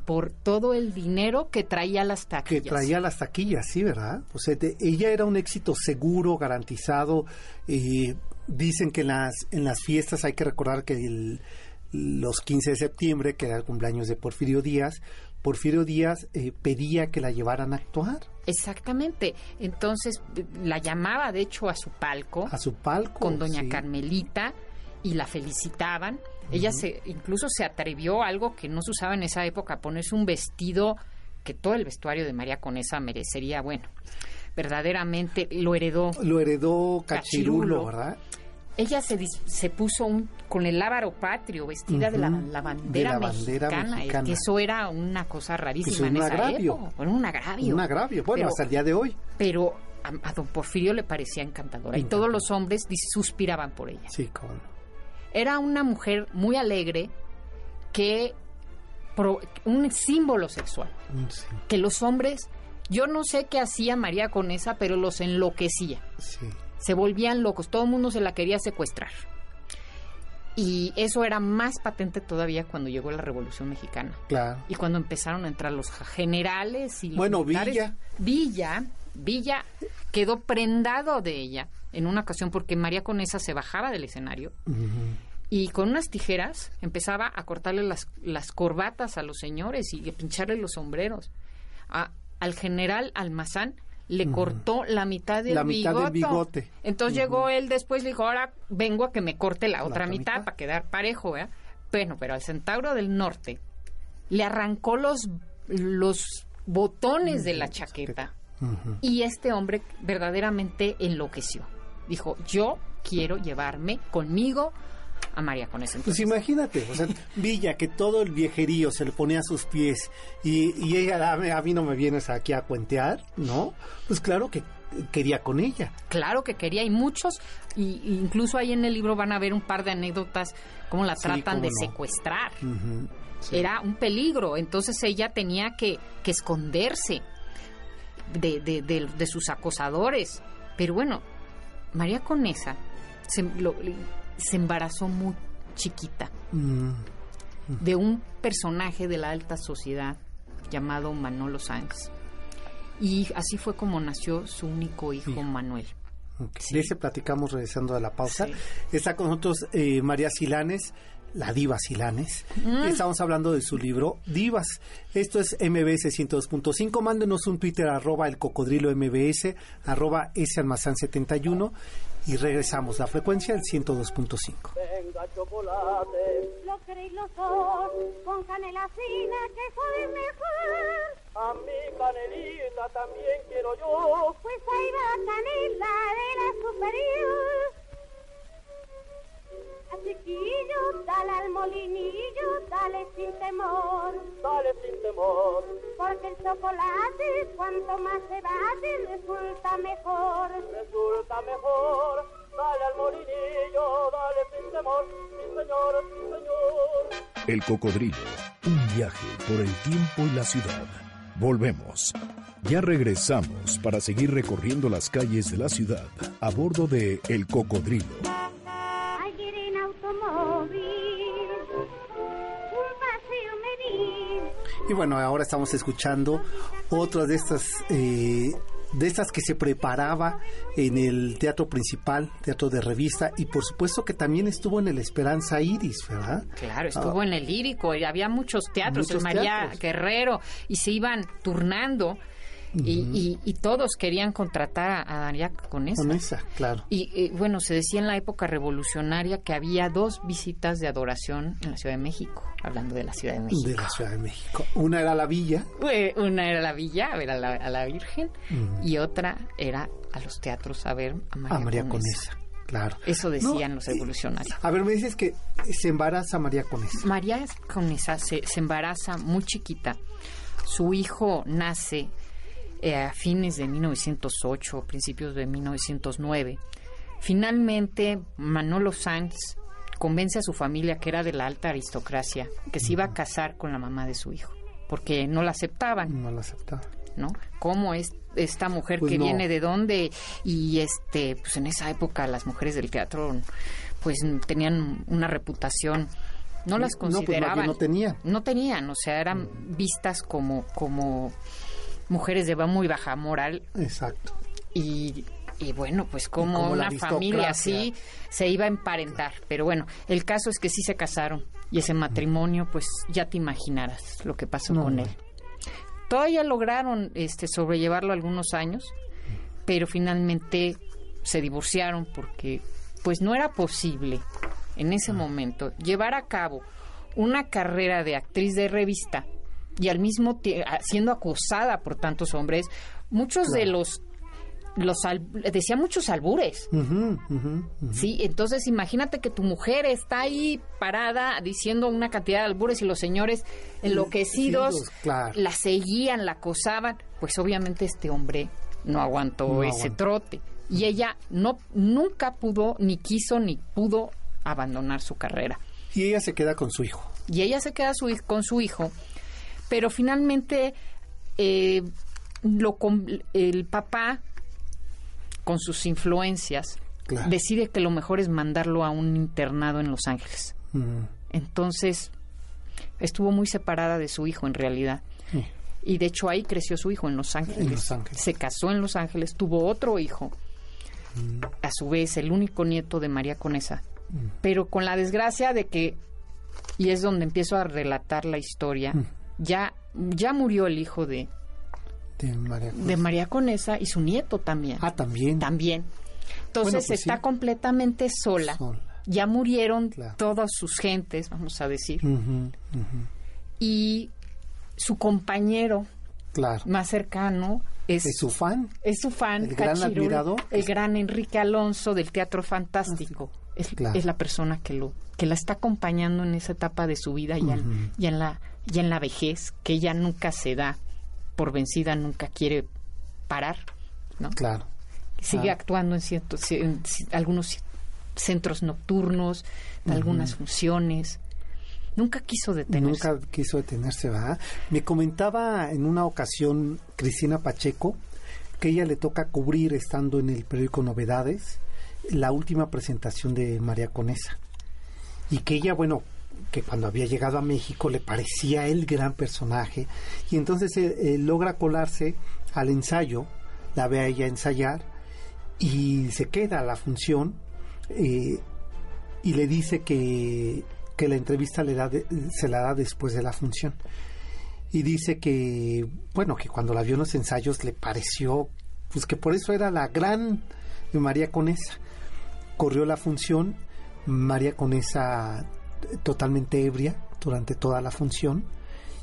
por todo el dinero que traía las que taquillas. traía las taquillas, sí, ¿verdad? O sea, de- ella era un éxito seguro, garantizado. eh, dicen que en las, en las fiestas hay que recordar que el- los 15 de septiembre, que era el cumpleaños de Porfirio Díaz, Porfirio Díaz eh, pedía que la llevaran a actuar Exactamente. Entonces eh, la llamaba, de hecho, a su palco a su palco. con doña sí. Carmelita y la felicitaban. Ella se incluso se atrevió a algo que no se usaba en esa época, a ponerse un vestido que todo el vestuario de María Conesa merecería, bueno, verdaderamente lo heredó. Lo heredó Cachirulo. Cachirulo, ¿verdad? Ella se, dis- se puso un, con el lábaro patrio, vestida de la, bandera, De la bandera mexicana, eh, mexicana. que eso era una cosa rarísima en un esa agravio. época. Era un agravio. Un agravio. Bueno, Pero- hasta el día de hoy. pero a, a don Porfirio le parecía encantadora y todos los hombres suspiraban por ella. Sí, cómo. Era una mujer muy alegre que pro- un símbolo sexual Sí, que los hombres yo no sé qué hacía María Conesa pero los enloquecía sí. Se volvían locos todo el mundo se la quería secuestrar y eso era más patente todavía cuando llegó la Revolución Mexicana Claro. y cuando empezaron a entrar los generales y los Bueno, militares, Villa. Villa, Villa quedó prendado de ella en una ocasión porque María Conesa se bajaba del escenario y con unas tijeras empezaba a cortarle las, las corbatas a los señores y a pincharle los sombreros. A- al general Almazán le cortó la mitad del La mitad del bigote. bigote. Entonces llegó él después, le dijo, ahora vengo a que me corte la otra otra mitad, mitad. para quedar parejo, ¿verdad? Bueno, pero al Centauro del Norte le arrancó los, los botones de la chaqueta. Y este hombre verdaderamente enloqueció. Dijo, yo quiero llevarme conmigo a María Conesa. Pues Entonces, imagínate, o sea, <laughs> Villa, que todo el viejerío se le ponía a sus pies y, y ella, a mí, a mí no me vienes aquí a cuentear, ¿no? Pues claro que quería con ella. claro que quería, y muchos, y, y incluso ahí en el libro van a ver un par de anécdotas cómo la tratan de no. secuestrar. Sí. Era un peligro, entonces ella tenía que, que esconderse de, de- de- de sus acosadores. Pero bueno, María Conesa se, lo- se embarazó muy chiquita. Mm, de un personaje de la alta sociedad llamado Manolo Sáenz. Y así fue como nació su único hijo. Manuel. ok. Sí. De ese platicamos regresando a la pausa. Sí. Está con nosotros eh, María Silanes, la diva Silanes. Mm. Estamos hablando de su libro Divas. Esto es MBS 102.5. Mándenos un Twitter arroba el cocodrilo MBS, arroba ese almazán 71 y regresamos. La frecuencia el 102.5. Venga chocolate, Lo queréis los dos, con canela fina que sabe mejor. a mi canelita también quiero yo. Pues ahí va canela de la superior. Chiquillo, dale al molinillo, dale sin temor. Dale sin temor, Porque el chocolate, cuanto más se bate, resulta mejor. resulta mejor. Dale al molinillo, dale sin temor. Sí señor, sí señor. El cocodrilo. Un viaje por el tiempo y la ciudad. Volvemos. Ya regresamos para seguir recorriendo las calles de la ciudad a bordo de El Cocodrilo. Y bueno, ahora estamos escuchando otras de estas eh, de estas que se preparaba en el teatro principal, teatro de revista, y por supuesto que también estuvo en el Esperanza Iris, ¿verdad? Claro, estuvo en el lírico, y había muchos teatros, Muchos el María teatros. Guerrero, y se iban turnando, y, y- y todos querían contratar a, a María Conesa. Con esa, claro. Y eh, bueno, se decía en la época revolucionaria que había dos visitas de adoración en la Ciudad de México, hablando de la Ciudad de México. De la Ciudad de México. Una era la villa, Una era la villa, a ver a la, a la Virgen, y otra era a los teatros a ver a María, a María Conesa. Conesa, claro. Eso decían No, los revolucionarios. A ver, me dices que se embaraza María Conesa. María Conesa se, se embaraza muy chiquita. su hijo nace eh, a fines de 1908, principios de 1909. Finalmente, Manolo Sanz convence a su familia, que era de la alta aristocracia, que se iba a casar con la mamá de su hijo, porque no la aceptaban. No la aceptaba. ¿no? ¿Cómo es esta mujer Pues que no. viene de dónde? Y este, pues en esa época las mujeres del teatro pues tenían una reputación no las No, pues, consideraban no tenían. no tenían, o sea, eran vistas como como mujeres de muy baja moral Exacto. y, y bueno, pues como, una familia así se iba a emparentar. Pero bueno, el caso es que sí se casaron y ese matrimonio, pues ya te imaginarás lo que pasó No, con él. Todavía lograron este, sobrellevarlo algunos años, pero finalmente se divorciaron porque pues no era posible en Ah. ese momento llevar a cabo una carrera de actriz de revista y al mismo tiempo siendo acosada por tantos hombres, muchos de los los decía muchos albures. Sí, entonces imagínate que tu mujer está ahí parada diciendo una cantidad de albures y los señores enloquecidos Sí, claro. la seguían, la acosaban, pues obviamente este hombre no aguantó No ese aguantó. trote y ella no nunca pudo ni quiso ni pudo abandonar su carrera. Y ella se queda con su hijo. Y ella se queda su con su hijo, pero finalmente eh, lo el papá, con sus influencias, Claro. decide que lo mejor es mandarlo a un internado en Los Ángeles. Entonces, estuvo muy separada de su hijo en realidad. Sí. Y de hecho ahí creció su hijo en Los Ángeles. En Los Ángeles. Se casó en Los Ángeles, tuvo otro hijo, Mm. a su vez el único nieto de María Conesa. Pero con la desgracia de que, y es donde empiezo a relatar la historia, Mm. Ya, ya murió el hijo de, De María Cruz. de María Conesa y su nieto también. Ah, también. También. Entonces Bueno, pues está sí. completamente sola. Sola. Ya murieron Claro. todas sus gentes, vamos a decir. Y su compañero Claro. más cercano es, ¿Es su fan? es su fan, el gran admirador. el gran Enrique Alonso del Teatro Fantástico. Es, Claro. es la persona que lo que la está acompañando en esa etapa de su vida y, al- Ujú. y en la y en la vejez que ella nunca se da por vencida, nunca quiere parar, ¿no? Claro. Sigue actuando en, ciertos, en algunos centros nocturnos, en algunas funciones. Nunca quiso detenerse. Nunca quiso detenerse, ¿verdad? Me comentaba en una ocasión Cristina Pacheco que ella le toca cubrir, estando en el periódico Novedades, la última presentación de María Conesa. Y que ella, bueno, que cuando había llegado a México le parecía el gran personaje. Y entonces eh, eh, logra colarse al ensayo, la ve a ella ensayar y se queda a la función. eh, y le dice que, que la entrevista le da se la da después de la función. Y dice que, bueno, que cuando la vio en los ensayos le pareció, pues que por eso era la gran María Conesa. Corrió la función, María Conesa totalmente ebria durante toda la función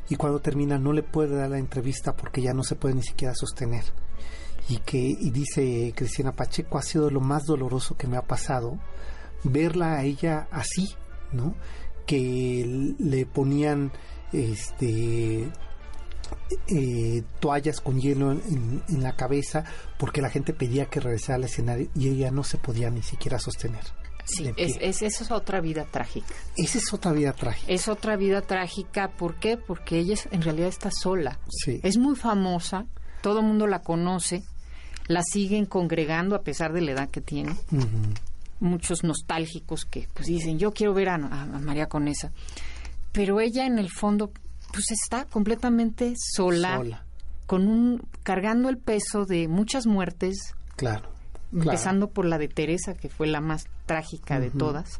y cuando termina no le puede dar la entrevista porque ya no se puede ni siquiera sostener. Y que y dice Cristina Pacheco ha sido lo más doloroso que me ha pasado verla a ella así, ¿no? Que le ponían este eh, toallas con hielo en, en la cabeza porque la gente pedía que regresara al escenario y ella no se podía ni siquiera sostener. Sí, es, es, esa es otra vida trágica. Esa es otra vida trágica. Es otra vida trágica. ¿Por qué? Porque ella en realidad está sola. Sí. Es muy famosa, todo el mundo la conoce, la siguen congregando a pesar de la edad que tiene. Muchos nostálgicos que pues dicen, yo quiero ver a, a- a María Conesa. Pero ella en el fondo pues está completamente sola, Sola. con un cargando el peso de muchas muertes, Claro. Claro. empezando por la de Teresa, que fue la más trágica de todas,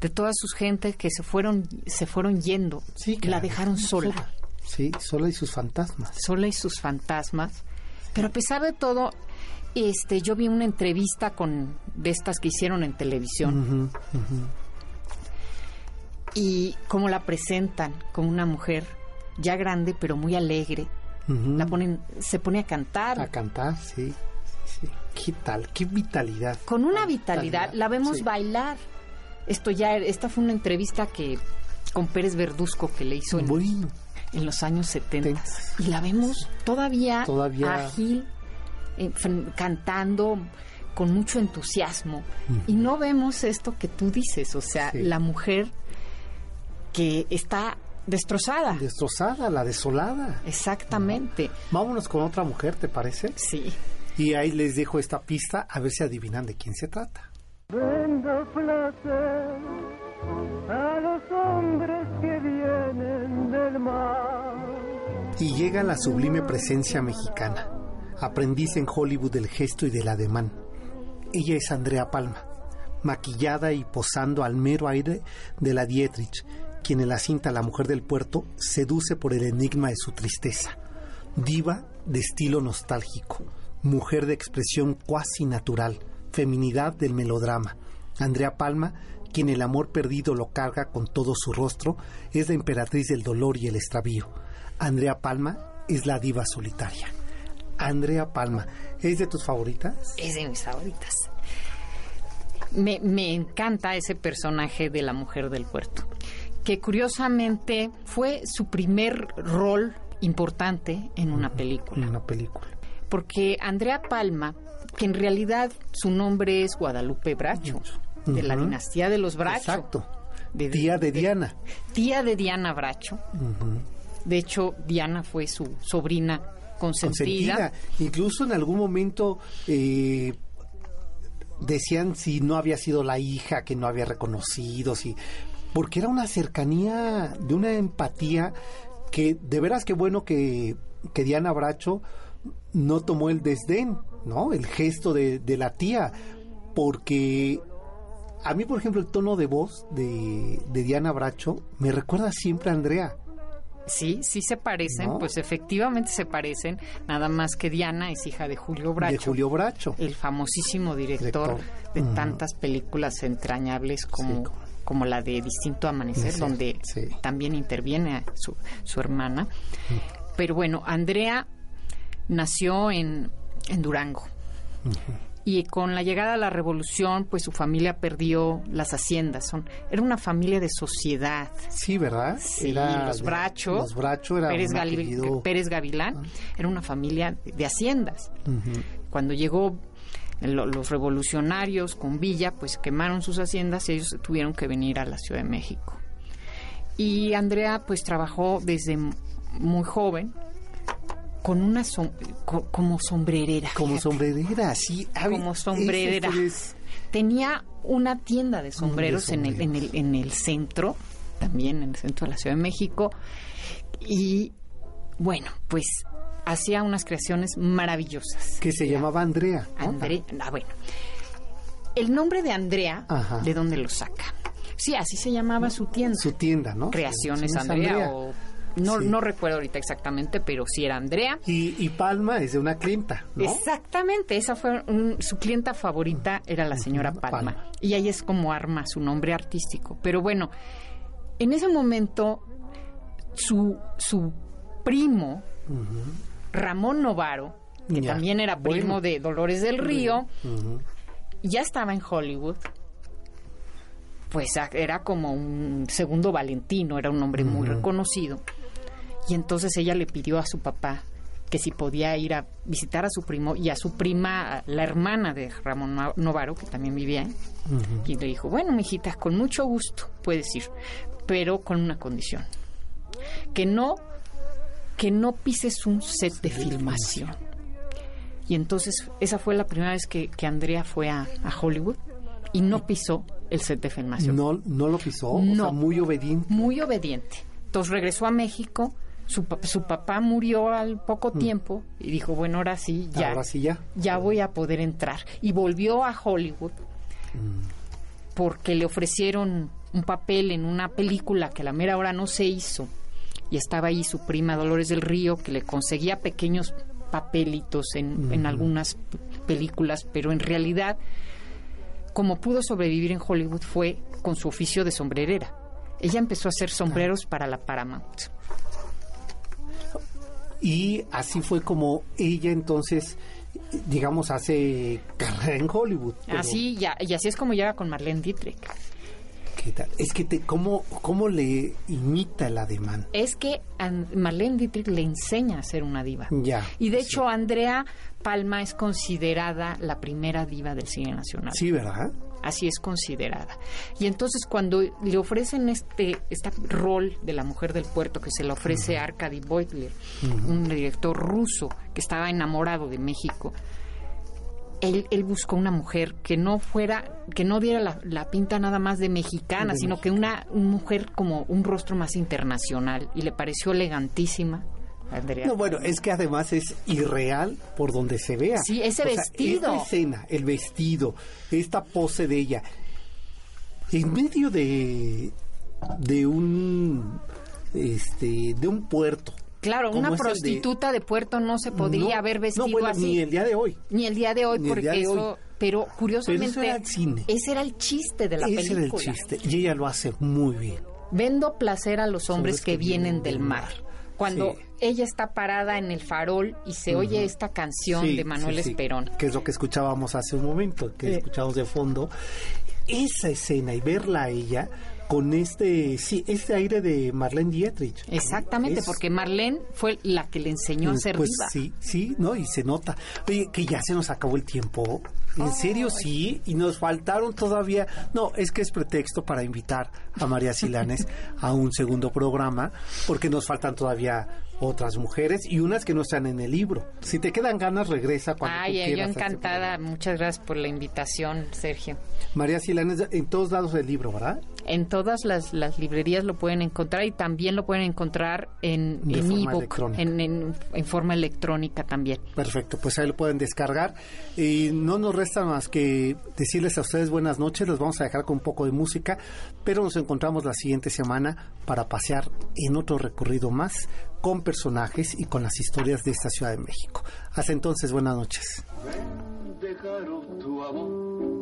de todas sus gentes que se fueron se fueron yendo, Sí, la claro. dejaron sola. Sí, sola y sus fantasmas. sola y sus fantasmas. Pero a pesar de todo, este, yo vi una entrevista con de estas que hicieron en televisión y cómo la presentan como una mujer ya grande pero muy alegre. La ponen, se pone a cantar A cantar, sí. ¿Qué tal? ¿Qué vitalidad? con una vitalidad. La vemos sí. bailar. Esto ya, esta fue una entrevista que con Pérez Verduzco que le hizo en, Bueno, en los años 70. Tentas. Y la vemos todavía, Todavía- ágil, eh, cantando con mucho entusiasmo. Y no vemos esto que tú dices, o sea, Sí. la mujer que está destrozada. Destrozada, la desolada. Exactamente. Vámonos con otra mujer, ¿te parece? Sí. Y ahí les dejo esta pista a ver si adivinan de quién se trata. Vendo placer a los hombres que vienen del mar. Y llega la sublime presencia mexicana, aprendiz en Hollywood del gesto y del ademán. Ella es Andrea Palma, maquillada y posando al mero aire de la Dietrich, quien en la cinta La Mujer del Puerto seduce por el enigma de su tristeza. Diva de estilo nostálgico, mujer de expresión cuasi natural, feminidad del melodrama. Andrea Palma, quien el amor perdido lo carga con todo su rostro, es la emperatriz del dolor y el extravío. Andrea Palma es la diva solitaria. Andrea Palma, ¿es de tus favoritas? Es de mis favoritas. Me, me encanta ese personaje de la mujer del puerto, que curiosamente fue su primer rol importante en una película. En una película. Porque Andrea Palma, que en realidad su nombre es Guadalupe Bracho, de la dinastía de los Bracho. Exacto. De- Tía de de- Diana. Tía de Diana Bracho. De hecho, Diana fue su sobrina consentida. consentida. Incluso en algún momento eh, decían si no había sido la hija que no había reconocido, si porque era una cercanía, de una empatía que de veras que bueno que, que Diana Bracho no tomó el desdén, ¿no? El gesto de, de la tía, porque a mí, por ejemplo, el tono de voz de, de Diana Bracho me recuerda siempre a Andrea. Sí, sí se parecen, ¿No? pues efectivamente se parecen, nada más que Diana es hija de Julio Bracho. De Julio Bracho. el famosísimo director, Director. de tantas películas entrañables como, Sí, como- como la de Distinto Amanecer, Sí, donde sí. también interviene su, su hermana. Pero bueno, Andrea nació en, en Durango. Y con la llegada de la revolución, pues su familia perdió las haciendas. Son, era una familia de sociedad. Sí, ¿verdad? Sí, Era los Bracho, Los Bracho era Pérez, apellido- Pérez Gavilán, era una familia de haciendas. Cuando llegó lo- los revolucionarios con Villa, pues quemaron sus haciendas y ellos tuvieron que venir a la Ciudad de México. Y Andrea pues trabajó desde muy joven con una som- co- como sombrerera. Como fíjate. sombrerera, sí. Javi, Como sombrerera. es- Tenía una tienda de sombreros, En, el, en, el, en el centro, también en el centro de la Ciudad de México. Y bueno, pues hacía unas creaciones maravillosas. que se Era llamaba Andrea. ¿no? Andrea. Ah, bueno. El nombre de Andrea, Ajá. ¿de dónde lo saca? Sí, así se llamaba su tienda. Su tienda, ¿no? Creaciones es Andrea, o no, Sí. no recuerdo ahorita exactamente, pero sí era Andrea. Y, y Palma es de una clienta, ¿no? Exactamente, esa fue un- su clienta favorita, era la señora Palma. Palma. Y ahí es como arma su nombre artístico. Pero bueno, en ese momento, su, su primo, Ramón Novaro, que Ya, también era primo bueno. de Dolores del Río, ya estaba en Hollywood. Pues era como un segundo Valentino, era un hombre muy reconocido. Y entonces ella le pidió a su papá que si podía ir a visitar a su primo y a su prima, la hermana de Ramón No- Novaro, que también vivía. Y le dijo, bueno, mijita, con mucho gusto puedes ir, pero con una condición. Que no, que no pises un set de filmación. Y entonces esa fue la primera vez que, que Andrea fue a, a Hollywood y no pisó el set de filmación. No, no lo pisó, o No. sea, muy obediente. Muy obediente. Entonces regresó a México, su, su papá murió al poco tiempo y dijo, bueno, ahora sí, ya, Mm. Ahora sí ya. ya voy a poder entrar. Y volvió a Hollywood Mm. porque le ofrecieron un papel en una película que a la mera hora no se hizo. Y estaba ahí su prima Dolores del Río, que le conseguía pequeños papelitos en, en algunas películas, pero en realidad, como pudo sobrevivir en Hollywood fue con su oficio de sombrerera. Ella empezó a hacer sombreros para la Paramount. Y así fue como ella entonces, digamos, hace carrera en Hollywood. Así, ya, y así es como llega con Marlene Dietrich. ¿Qué tal? Es que te, ¿cómo, ¿cómo le imita el ademán? Es que Marlene Dietrich le enseña a ser una diva. Ya. Y de hecho, Andrea Palma es considerada la primera diva del cine nacional. Sí, ¿verdad? Así es considerada. Y entonces cuando le ofrecen este, este rol de la mujer del puerto que se le ofrece a Arkady Beutler, un director ruso que estaba enamorado de México, él, él buscó una mujer que no fuera, que no diera la, la pinta nada más de mexicana, De sino que una, una mujer como un rostro más internacional. Y le pareció elegantísima. Andrea No, bueno, es que además es irreal por donde se vea. Sí, ese O sea, vestido. esta escena, el vestido, esta pose de ella, en medio de, de un, este, de un puerto. Claro, como una de- prostituta de... puerto no se podría No, haber vestido no, bueno, así. Ni el día de hoy. Ni el día de hoy, Ni porque de eso. hoy. Pero curiosamente. Pero eso era el cine. ese era el chiste de la Ese era el película. chiste. Y ella lo hace muy bien. Vendo placer a los hombres que, vienen del mar. Cuando Sí. ella está parada en el farol y se oye esta canción Sí, de Manuel sí, Esperón. Que es lo que escuchábamos hace un momento, que Sí. escuchábamos de fondo. Esa escena y verla a ella con este, sí, este aire de Marlene Dietrich. Exactamente, Es- porque Marlene fue la que le enseñó a ser pues sí, sí, ¿no? Y se nota. Oye, que ya se nos acabó el tiempo. ¿En serio sí? Y nos faltaron todavía... No, es que es pretexto para invitar a María Silanes <laughs> a un segundo programa, porque nos faltan todavía otras mujeres y unas que no están en el libro. Si te quedan ganas, regresa cuando Ay, yo quieras encantada. Muchas gracias por la invitación, Sergio. María Silanes, en todos lados del libro, ¿verdad? En todas las, las librerías lo pueden encontrar y también lo pueden encontrar en De en ebook, electrónica. en, en, en forma electrónica también. Perfecto, pues ahí lo pueden descargar. Y no nos resta más que decirles a ustedes buenas noches. Los vamos a dejar con un poco de música, pero nos encontramos la siguiente semana para pasear en otro recorrido más con personajes y con las historias de esta Ciudad de México. Hasta entonces, buenas noches. dejaron tu amor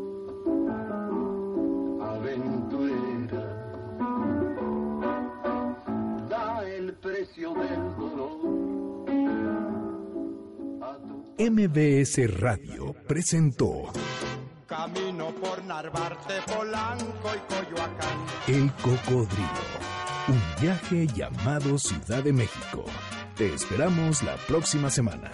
el precio del dolor MBS Radio presentó Camino por Narvarte, Polanco y Coyoacán. El Cocodrilo. Un viaje llamado Ciudad de México. Te esperamos la próxima semana.